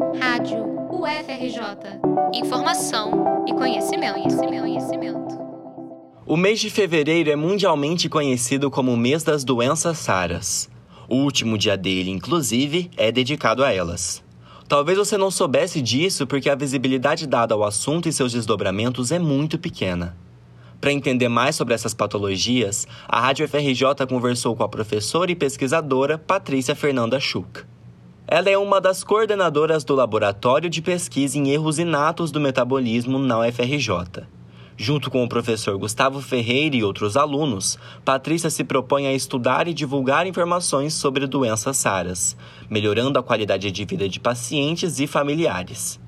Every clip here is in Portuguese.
Rádio UFRJ. Informação e conhecimento, conhecimento, conhecimento. O mês de fevereiro é mundialmente conhecido como o mês das doenças raras. O último dia dele, inclusive, é dedicado a elas. Talvez você não soubesse disso porque a visibilidade dada ao assunto e seus desdobramentos é muito pequena. Para entender mais sobre essas patologias, a Rádio FRJ conversou com a professora e pesquisadora Patrícia Fernanda Schuch. Ela é uma das coordenadoras do Laboratório de Pesquisa em Erros Inatos do Metabolismo na UFRJ. Junto com o professor Gustavo Ferreira e outros alunos, Patrícia se propõe a estudar e divulgar informações sobre doenças SARAS, melhorando a qualidade de vida de pacientes e familiares.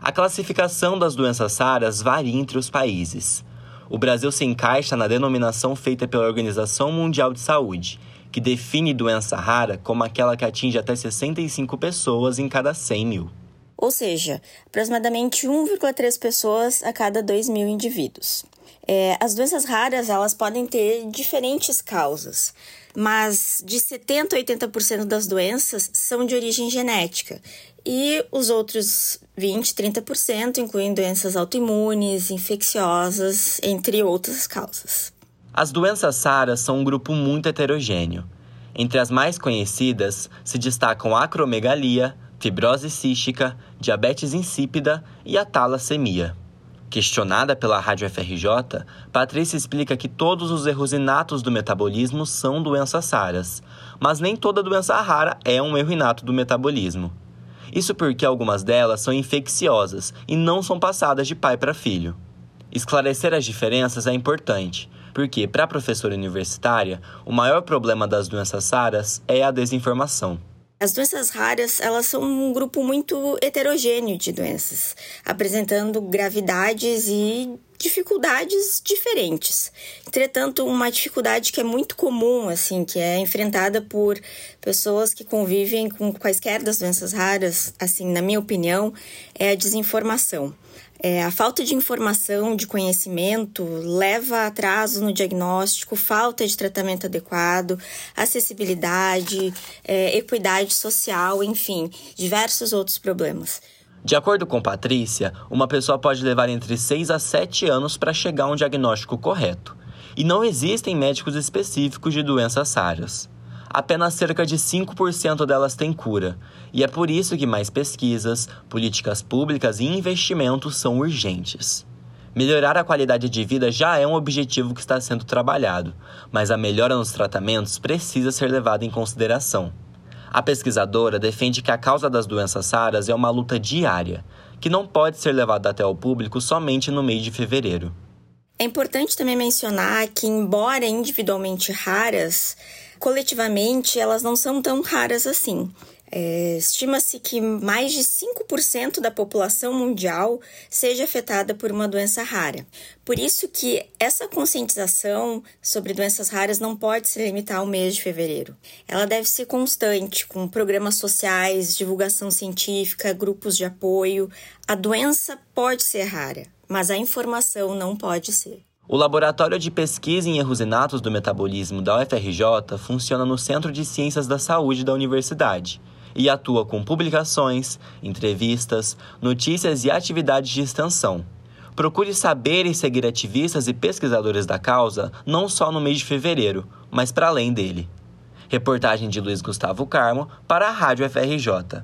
A classificação das doenças SARAS varia entre os países o Brasil se encaixa na denominação feita pela Organização Mundial de Saúde, que define doença rara como aquela que atinge até 65 pessoas em cada 100 mil. Ou seja, aproximadamente 1,3 pessoas a cada 2 mil indivíduos. É, as doenças raras elas podem ter diferentes causas, mas de 70% a 80% das doenças são de origem genética e os outros 20, 30% incluem doenças autoimunes, infecciosas, entre outras causas. As doenças SARA são um grupo muito heterogêneo. Entre as mais conhecidas se destacam a acromegalia, fibrose cística, diabetes insípida e a talassemia. Questionada pela Rádio FRJ, Patrícia explica que todos os erros inatos do metabolismo são doenças raras, mas nem toda doença rara é um erro inato do metabolismo. Isso porque algumas delas são infecciosas e não são passadas de pai para filho. Esclarecer as diferenças é importante, porque, para a professora universitária, o maior problema das doenças raras é a desinformação. As doenças raras, elas são um grupo muito heterogêneo de doenças, apresentando gravidades e dificuldades diferentes. Entretanto, uma dificuldade que é muito comum, assim, que é enfrentada por pessoas que convivem com quaisquer das doenças raras, assim, na minha opinião, é a desinformação. É, a falta de informação, de conhecimento, leva a atraso no diagnóstico, falta de tratamento adequado, acessibilidade, é, equidade social, enfim, diversos outros problemas. De acordo com Patrícia, uma pessoa pode levar entre 6 a 7 anos para chegar a um diagnóstico correto. E não existem médicos específicos de doenças sárias apenas cerca de 5% delas têm cura, e é por isso que mais pesquisas, políticas públicas e investimentos são urgentes. Melhorar a qualidade de vida já é um objetivo que está sendo trabalhado, mas a melhora nos tratamentos precisa ser levada em consideração. A pesquisadora defende que a causa das doenças raras é uma luta diária, que não pode ser levada até o público somente no mês de fevereiro. É importante também mencionar que, embora individualmente raras, coletivamente elas não são tão raras assim. É, Estima-se que mais de 5% da população mundial seja afetada por uma doença rara. Por isso que essa conscientização sobre doenças raras não pode se limitar ao mês de fevereiro. Ela deve ser constante, com programas sociais, divulgação científica, grupos de apoio. A doença pode ser rara, mas a informação não pode ser. O Laboratório de Pesquisa em Erros Inatos do Metabolismo da UFRJ funciona no Centro de Ciências da Saúde da universidade e atua com publicações, entrevistas, notícias e atividades de extensão. Procure saber e seguir ativistas e pesquisadores da causa não só no mês de fevereiro, mas para além dele. Reportagem de Luiz Gustavo Carmo para a Rádio FRJ.